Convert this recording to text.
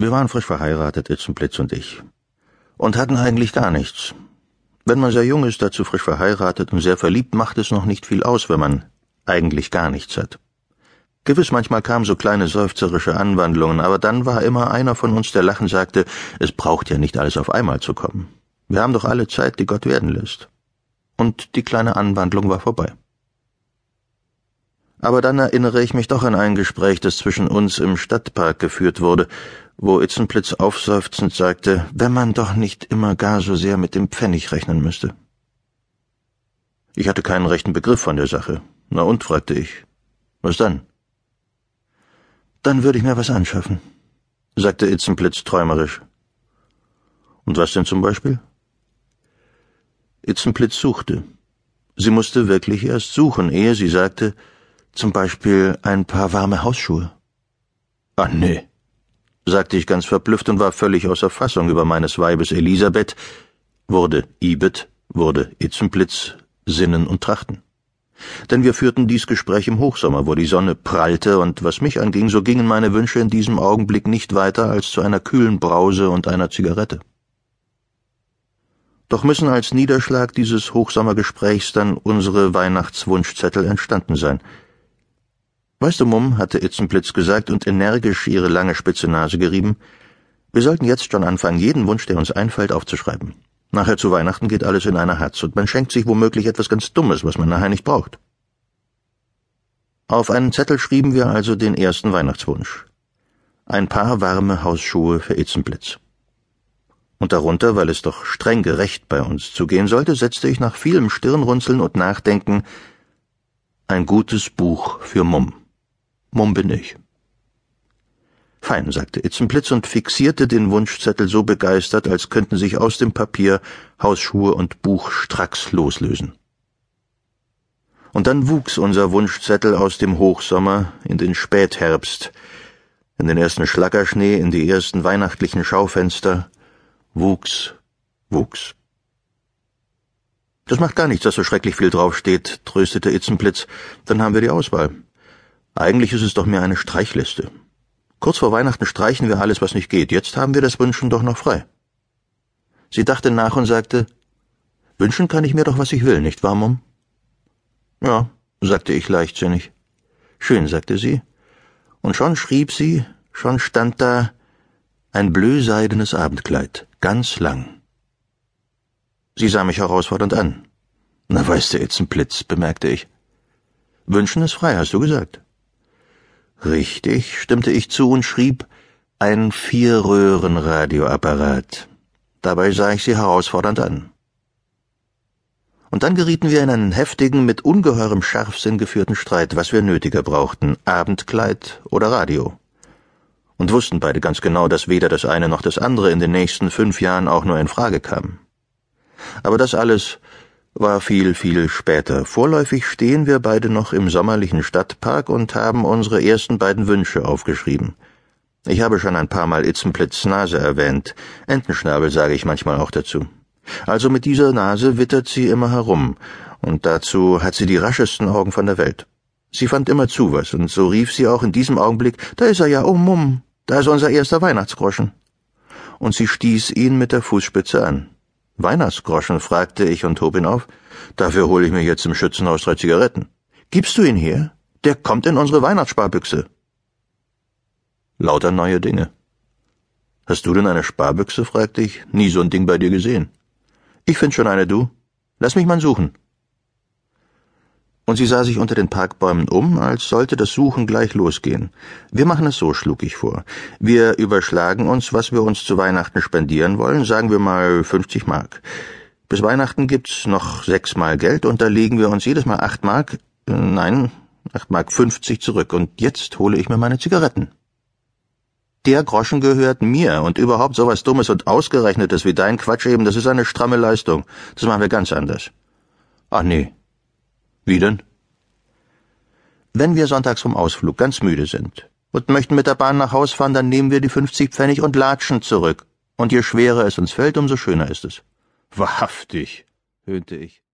Wir waren frisch verheiratet, Itzenblitz und ich. Und hatten eigentlich gar nichts. Wenn man sehr jung ist, dazu frisch verheiratet und sehr verliebt, macht es noch nicht viel aus, wenn man eigentlich gar nichts hat. Gewiss, manchmal kamen so kleine seufzerische Anwandlungen, aber dann war immer einer von uns, der lachen sagte, es braucht ja nicht alles auf einmal zu kommen. Wir haben doch alle Zeit, die Gott werden lässt. Und die kleine Anwandlung war vorbei. Aber dann erinnere ich mich doch an ein Gespräch, das zwischen uns im Stadtpark geführt wurde, wo Itzenplitz aufseufzend sagte, wenn man doch nicht immer gar so sehr mit dem Pfennig rechnen müsste. Ich hatte keinen rechten Begriff von der Sache. Na und, fragte ich. Was dann? Dann würde ich mir was anschaffen, sagte Itzenplitz träumerisch. Und was denn zum Beispiel? Itzenplitz suchte. Sie musste wirklich erst suchen, ehe sie sagte, zum Beispiel ein paar warme Hausschuhe. Ah, nee, sagte ich ganz verblüfft und war völlig außer Fassung über meines Weibes Elisabeth, wurde Ibet, wurde Itzenblitz, Sinnen und Trachten. Denn wir führten dies Gespräch im Hochsommer, wo die Sonne prallte, und was mich anging, so gingen meine Wünsche in diesem Augenblick nicht weiter als zu einer kühlen Brause und einer Zigarette. Doch müssen als Niederschlag dieses Hochsommergesprächs dann unsere Weihnachtswunschzettel entstanden sein – Weißt du, Mumm, hatte Itzenblitz gesagt und energisch ihre lange spitze Nase gerieben, wir sollten jetzt schon anfangen, jeden Wunsch, der uns einfällt, aufzuschreiben. Nachher zu Weihnachten geht alles in einer Herz und man schenkt sich womöglich etwas ganz Dummes, was man nachher nicht braucht. Auf einen Zettel schrieben wir also den ersten Weihnachtswunsch. Ein paar warme Hausschuhe für Itzenblitz. Und darunter, weil es doch streng gerecht bei uns zugehen sollte, setzte ich nach vielem Stirnrunzeln und Nachdenken ein gutes Buch für Mumm. Mumm bin ich. Fein, sagte Itzenblitz und fixierte den Wunschzettel so begeistert, als könnten sich aus dem Papier Hausschuhe und Buch stracks loslösen. Und dann wuchs unser Wunschzettel aus dem Hochsommer in den Spätherbst, in den ersten Schlackerschnee, in die ersten weihnachtlichen Schaufenster, wuchs, wuchs. Das macht gar nichts, dass so schrecklich viel draufsteht, tröstete Itzenblitz, dann haben wir die Auswahl. Eigentlich ist es doch mehr eine Streichliste. Kurz vor Weihnachten streichen wir alles, was nicht geht. Jetzt haben wir das Wünschen doch noch frei. Sie dachte nach und sagte, Wünschen kann ich mir doch, was ich will, nicht wahr, Mom? Ja, sagte ich leichtsinnig. Schön, sagte sie. Und schon schrieb sie, schon stand da ein blöseidenes Abendkleid, ganz lang. Sie sah mich herausfordernd an. Na, weißt du, Blitz, bemerkte ich. Wünschen ist frei, hast du gesagt. Richtig, stimmte ich zu und schrieb ein Vierröhren-Radioapparat. Dabei sah ich sie herausfordernd an. Und dann gerieten wir in einen heftigen, mit ungeheurem Scharfsinn geführten Streit, was wir nötiger brauchten, Abendkleid oder Radio. Und wussten beide ganz genau, dass weder das eine noch das andere in den nächsten fünf Jahren auch nur in Frage kam. Aber das alles war viel, viel später. Vorläufig stehen wir beide noch im sommerlichen Stadtpark und haben unsere ersten beiden Wünsche aufgeschrieben. Ich habe schon ein paar Mal Itzenplitz Nase erwähnt. Entenschnabel sage ich manchmal auch dazu. Also mit dieser Nase wittert sie immer herum, und dazu hat sie die raschesten Augen von der Welt. Sie fand immer zu was, und so rief sie auch in diesem Augenblick, da ist er ja, oh Mumm, da ist unser erster Weihnachtsgroschen. Und sie stieß ihn mit der Fußspitze an. Weihnachtsgroschen, fragte ich und hob ihn auf. Dafür hole ich mir jetzt im Schützenhaus drei Zigaretten. Gibst du ihn her? Der kommt in unsere Weihnachtssparbüchse. Lauter neue Dinge. Hast du denn eine Sparbüchse? fragte ich. Nie so ein Ding bei dir gesehen. Ich find schon eine, du. Lass mich mal suchen und sie sah sich unter den Parkbäumen um, als sollte das Suchen gleich losgehen. Wir machen es so, schlug ich vor. Wir überschlagen uns, was wir uns zu Weihnachten spendieren wollen, sagen wir mal 50 Mark. Bis Weihnachten gibt's noch sechs Mal Geld und da legen wir uns jedes Mal acht Mark, äh, nein, acht Mark 50 zurück und jetzt hole ich mir meine Zigaretten. Der Groschen gehört mir und überhaupt sowas Dummes und Ausgerechnetes wie dein Quatsch eben, das ist eine stramme Leistung. Das machen wir ganz anders. Ach nee, wie denn? Wenn wir sonntags vom Ausflug ganz müde sind und möchten mit der Bahn nach Haus fahren, dann nehmen wir die 50 Pfennig und latschen zurück. Und je schwerer es uns fällt, umso schöner ist es. Wahrhaftig, höhnte ich.